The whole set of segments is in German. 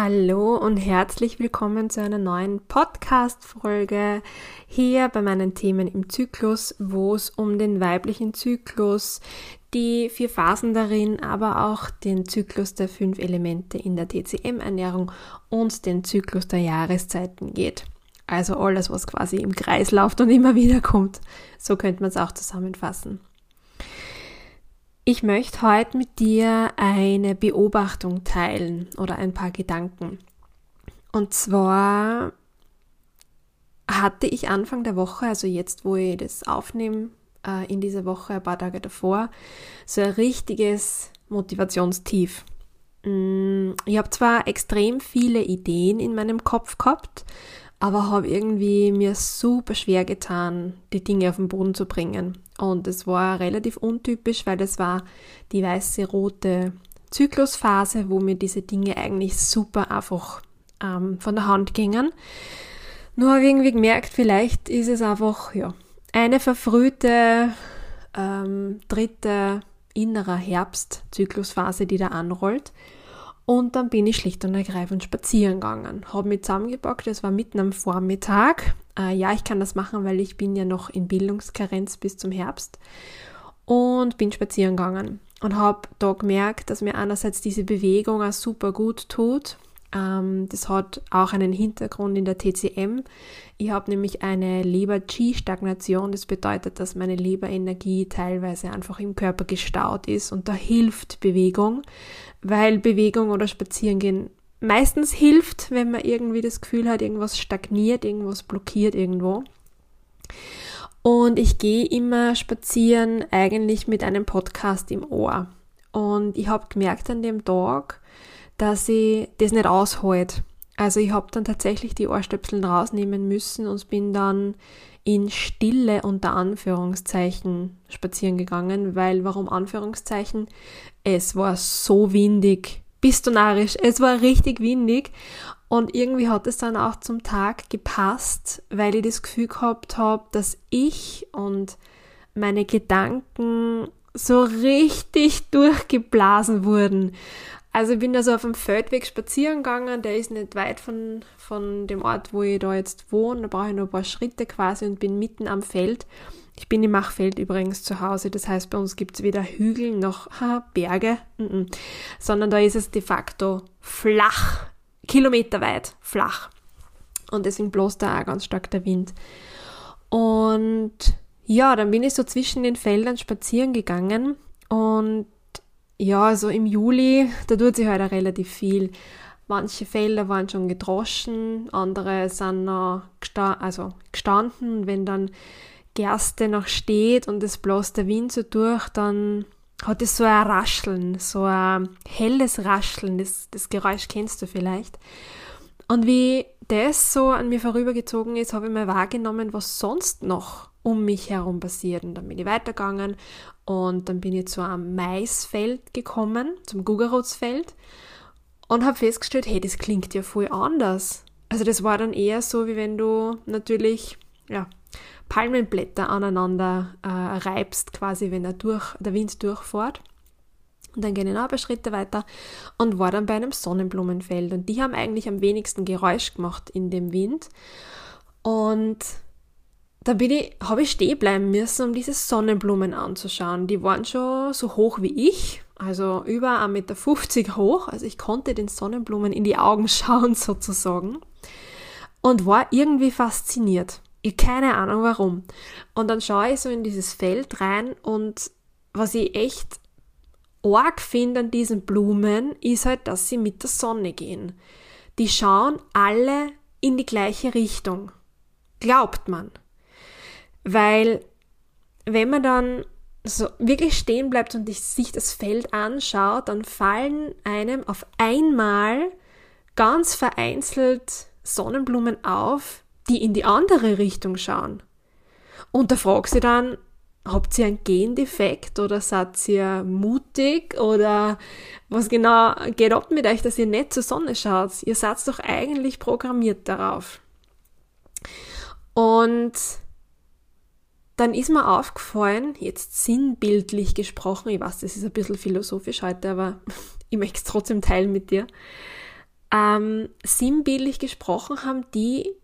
Hallo und herzlich willkommen zu einer neuen Podcast-Folge hier bei meinen Themen im Zyklus, wo es um den weiblichen Zyklus, die vier Phasen darin, aber auch den Zyklus der fünf Elemente in der TCM-Ernährung und den Zyklus der Jahreszeiten geht. Also alles, was quasi im Kreis läuft und immer wieder kommt. So könnte man es auch zusammenfassen. Ich möchte heute mit dir eine Beobachtung teilen oder ein paar Gedanken. Und zwar hatte ich Anfang der Woche, also jetzt, wo ich das aufnehme, äh, in dieser Woche, ein paar Tage davor, so ein richtiges Motivationstief. Mm, ich habe zwar extrem viele Ideen in meinem Kopf gehabt, aber habe irgendwie mir super schwer getan, die Dinge auf den Boden zu bringen. Und es war relativ untypisch, weil das war die weiße rote Zyklusphase, wo mir diese Dinge eigentlich super einfach ähm, von der Hand gingen. Nur habe ich irgendwie gemerkt, vielleicht ist es einfach ja eine verfrühte ähm, dritte innerer Herbstzyklusphase, die da anrollt. Und dann bin ich schlicht und ergreifend spazieren gegangen. Habe mich zusammengepackt, es war mitten am Vormittag. Äh, ja, ich kann das machen, weil ich bin ja noch in Bildungskarenz bis zum Herbst. Und bin spazieren gegangen. Und habe da gemerkt, dass mir einerseits diese Bewegung auch super gut tut. Ähm, das hat auch einen Hintergrund in der TCM. Ich habe nämlich eine Leber-Qi-Stagnation. Das bedeutet, dass meine Leberenergie teilweise einfach im Körper gestaut ist und da hilft Bewegung weil Bewegung oder Spazierengehen meistens hilft, wenn man irgendwie das Gefühl hat, irgendwas stagniert, irgendwas blockiert irgendwo. Und ich gehe immer spazieren eigentlich mit einem Podcast im Ohr. Und ich habe gemerkt an dem Tag, dass ich das nicht aushält. Also ich habe dann tatsächlich die Ohrstöpsel rausnehmen müssen und bin dann in Stille unter Anführungszeichen spazieren gegangen, weil warum Anführungszeichen? Es war so windig, bist du narrisch, es war richtig windig und irgendwie hat es dann auch zum Tag gepasst, weil ich das Gefühl gehabt habe, dass ich und meine Gedanken so richtig durchgeblasen wurden. Also ich bin da so auf dem Feldweg spazieren gegangen, der ist nicht weit von, von dem Ort, wo ich da jetzt wohne. Da brauche ich nur ein paar Schritte quasi und bin mitten am Feld. Ich bin im Machfeld übrigens zu Hause, das heißt bei uns gibt es weder Hügel noch ha, Berge, n -n, sondern da ist es de facto flach, kilometerweit flach. Und deswegen bloß da auch ganz stark der Wind. Und ja, dann bin ich so zwischen den Feldern spazieren gegangen und ja, also im Juli, da tut sich halt auch relativ viel. Manche Felder waren schon gedroschen, andere sind noch gesta also gestanden. Wenn dann Gerste noch steht und es bloß der Wind so durch, dann hat es so ein Rascheln, so ein helles Rascheln. Das, das Geräusch kennst du vielleicht. Und wie das so an mir vorübergezogen ist, habe ich mal wahrgenommen, was sonst noch um mich herum passiert. Und dann bin ich weitergegangen und dann bin ich zu einem Maisfeld gekommen, zum Gugerotsfeld und habe festgestellt, hey, das klingt ja voll anders. Also das war dann eher so, wie wenn du natürlich, ja, Palmenblätter aneinander äh, reibst, quasi, wenn er durch, der Wind durchfährt. Und dann gehen ich noch ein paar Schritte weiter und war dann bei einem Sonnenblumenfeld. Und die haben eigentlich am wenigsten Geräusch gemacht in dem Wind. Und da ich, habe ich stehen bleiben müssen, um diese Sonnenblumen anzuschauen. Die waren schon so hoch wie ich, also über 1,50 Meter hoch. Also ich konnte den Sonnenblumen in die Augen schauen sozusagen und war irgendwie fasziniert. Ich keine Ahnung warum. Und dann schaue ich so in dieses Feld rein und was ich echt arg finde an diesen Blumen, ist halt, dass sie mit der Sonne gehen. Die schauen alle in die gleiche Richtung. Glaubt man. Weil wenn man dann so wirklich stehen bleibt und sich das Feld anschaut, dann fallen einem auf einmal ganz vereinzelt Sonnenblumen auf, die in die andere Richtung schauen. Und da fragt sie dann, habt ihr einen Gendefekt oder seid ihr mutig oder was genau geht ab mit euch, dass ihr nicht zur Sonne schaut? Ihr seid doch eigentlich programmiert darauf. Und dann ist mir aufgefallen, jetzt sinnbildlich gesprochen, ich weiß, das ist ein bisschen philosophisch heute, aber ich möchte es trotzdem teilen mit dir. ähm, sinnbildlich gesprochen haben die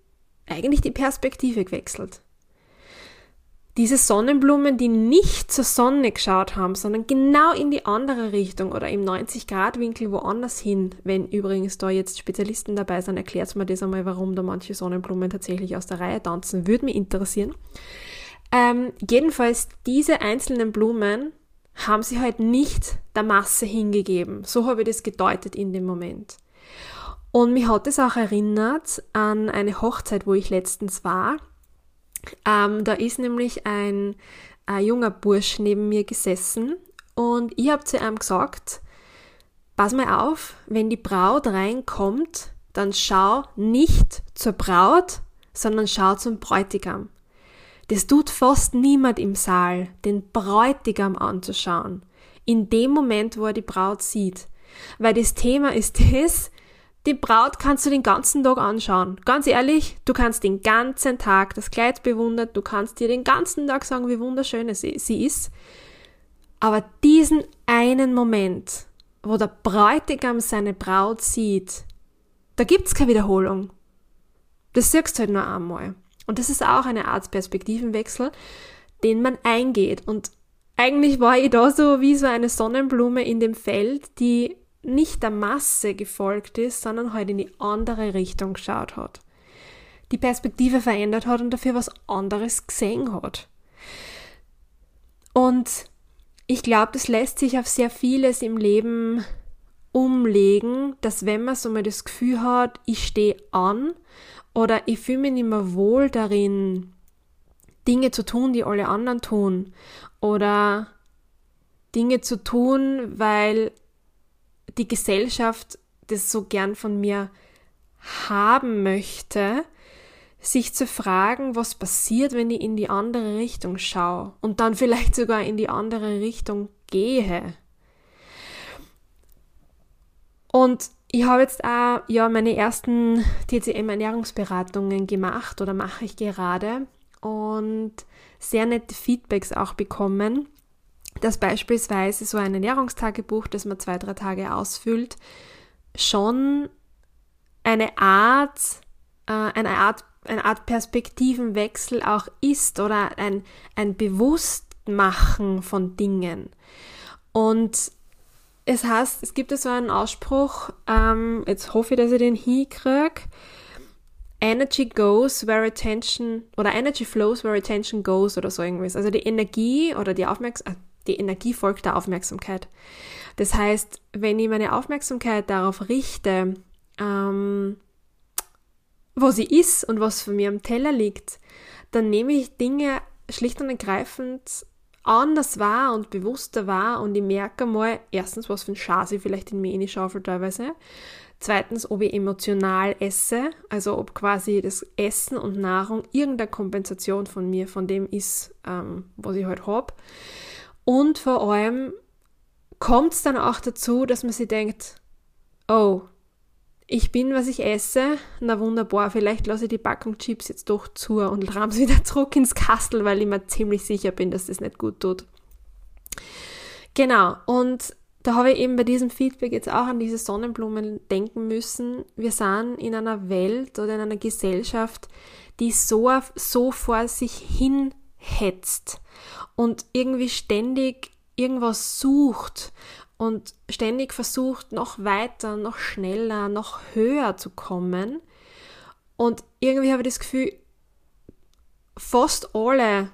eigentlich die Perspektive gewechselt. Diese Sonnenblumen, die nicht zur Sonne geschaut haben, sondern genau in die andere Richtung oder im 90-Grad-Winkel woanders hin. Wenn übrigens da jetzt Spezialisten dabei sind, erklärt mir das einmal, warum da manche Sonnenblumen tatsächlich aus der Reihe tanzen. Würde mich interessieren. Ähm, jedenfalls, diese einzelnen Blumen haben sie halt nicht der Masse hingegeben. So habe ich das gedeutet in dem Moment. Und mich hat es auch erinnert an eine Hochzeit, wo ich letztens war. Ähm, da ist nämlich ein, ein junger Bursch neben mir gesessen und ich habe zu ihm gesagt, pass mal auf, wenn die Braut reinkommt, dann schau nicht zur Braut, sondern schau zum Bräutigam. Das tut fast niemand im Saal, den Bräutigam anzuschauen, in dem Moment, wo er die Braut sieht. Weil das Thema ist das, die Braut kannst du den ganzen Tag anschauen. Ganz ehrlich, du kannst den ganzen Tag das Kleid bewundern, du kannst dir den ganzen Tag sagen, wie wunderschön sie ist. Aber diesen einen Moment, wo der Bräutigam seine Braut sieht, da gibt's keine Wiederholung. Das siehst du halt nur einmal. Und das ist auch eine Art Perspektivenwechsel, den man eingeht. Und eigentlich war ich da so wie so eine Sonnenblume in dem Feld, die nicht der Masse gefolgt ist, sondern halt in die andere Richtung geschaut hat. Die Perspektive verändert hat und dafür was anderes gesehen hat. Und ich glaube, das lässt sich auf sehr vieles im Leben umlegen, dass wenn man so mal das Gefühl hat, ich stehe an oder ich fühle mich nicht mehr wohl darin, Dinge zu tun, die alle anderen tun oder Dinge zu tun, weil die Gesellschaft das so gern von mir haben möchte, sich zu fragen, was passiert, wenn ich in die andere Richtung schaue und dann vielleicht sogar in die andere Richtung gehe. Und ich habe jetzt auch ja meine ersten TCM Ernährungsberatungen gemacht oder mache ich gerade und sehr nette Feedbacks auch bekommen dass beispielsweise so ein Ernährungstagebuch, das man zwei, drei Tage ausfüllt, schon eine Art, äh, eine Art, eine Art Perspektivenwechsel auch ist oder ein, ein Bewusstmachen von Dingen. Und es heißt, es gibt so einen Ausspruch, ähm, jetzt hoffe ich, dass ich den hinkriege, Energy goes where attention oder Energy flows where attention goes oder so irgendwas. Also die Energie oder die Aufmerksamkeit, die Energie folgt der Aufmerksamkeit. Das heißt, wenn ich meine Aufmerksamkeit darauf richte, ähm, wo sie ist und was von mir am Teller liegt, dann nehme ich Dinge schlicht und ergreifend anders wahr und bewusster wahr und ich merke mal, erstens, was für ein Schas ich vielleicht in mir schaufel teilweise. Zweitens, ob ich emotional esse, also ob quasi das Essen und Nahrung irgendeine Kompensation von mir, von dem ist, ähm, was ich halt habe. Und vor allem kommt es dann auch dazu, dass man sich denkt, oh, ich bin, was ich esse, na wunderbar, vielleicht lasse ich die Packung Chips jetzt doch zu und rahm sie wieder zurück ins Kastel, weil ich mir ziemlich sicher bin, dass das nicht gut tut. Genau, und da habe ich eben bei diesem Feedback jetzt auch an diese Sonnenblumen denken müssen. Wir sind in einer Welt oder in einer Gesellschaft, die so, so vor sich hin hetzt und irgendwie ständig irgendwas sucht und ständig versucht, noch weiter, noch schneller, noch höher zu kommen. Und irgendwie habe ich das Gefühl, fast alle,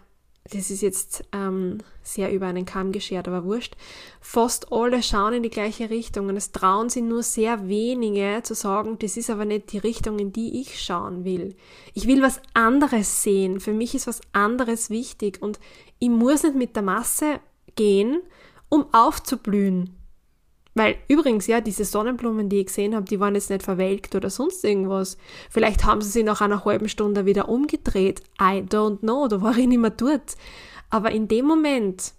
das ist jetzt ähm, sehr über einen Kamm geschert, aber wurscht, fast alle schauen in die gleiche Richtung und es trauen sich nur sehr wenige zu sagen, das ist aber nicht die Richtung, in die ich schauen will. Ich will was anderes sehen. Für mich ist was anderes wichtig und ich muss nicht mit der Masse gehen, um aufzublühen. Weil übrigens, ja, diese Sonnenblumen, die ich gesehen habe, die waren jetzt nicht verwelkt oder sonst irgendwas. Vielleicht haben sie sich nach einer halben Stunde wieder umgedreht. I don't know, da war ich nicht mehr dort. Aber in dem Moment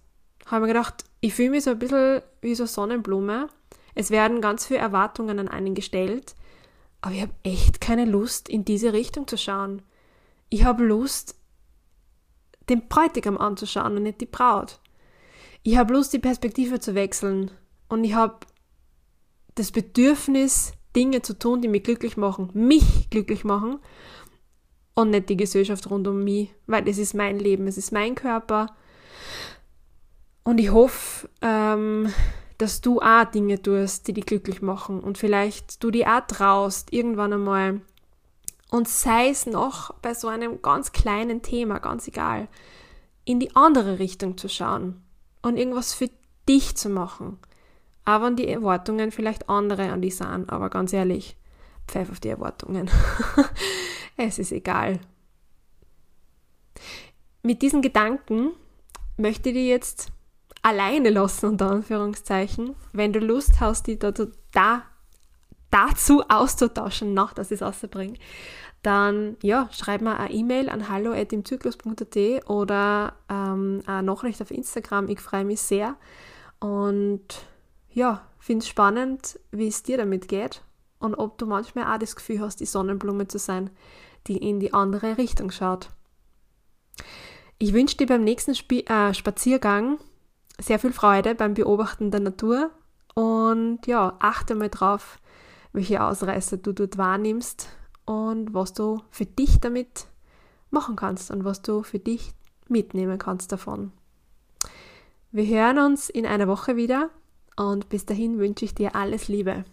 habe ich mir gedacht, ich fühle mich so ein bisschen wie so Sonnenblume. Es werden ganz viele Erwartungen an einen gestellt, aber ich habe echt keine Lust, in diese Richtung zu schauen. Ich habe Lust, den Bräutigam anzuschauen und nicht die Braut. Ich habe Lust, die Perspektive zu wechseln und ich habe das Bedürfnis, Dinge zu tun, die mich glücklich machen, mich glücklich machen und nicht die Gesellschaft rund um mich, weil das ist mein Leben, es ist mein Körper. Und ich hoffe, ähm, dass du auch Dinge tust, die dich glücklich machen und vielleicht du die auch traust, irgendwann einmal. Und sei es noch bei so einem ganz kleinen Thema, ganz egal, in die andere Richtung zu schauen und irgendwas für dich zu machen. Auch wenn die Erwartungen vielleicht andere an dich sind, aber ganz ehrlich, pfeif auf die Erwartungen. es ist egal. Mit diesen Gedanken möchte ich dir jetzt alleine lassen, unter Anführungszeichen. Wenn du Lust hast, die da, da, dazu auszutauschen, noch, dass ich es rausbringe, dann ja, schreib mir eine E-Mail an hallo.imzyklus.at oder ähm, eine Nachricht auf Instagram. Ich freue mich sehr und ja, finde es spannend, wie es dir damit geht und ob du manchmal auch das Gefühl hast, die Sonnenblume zu sein, die in die andere Richtung schaut. Ich wünsche dir beim nächsten Sp äh, Spaziergang sehr viel Freude beim Beobachten der Natur und ja, achte mal drauf, welche Ausreißer du dort wahrnimmst und was du für dich damit machen kannst und was du für dich mitnehmen kannst davon. Wir hören uns in einer Woche wieder und bis dahin wünsche ich dir alles Liebe.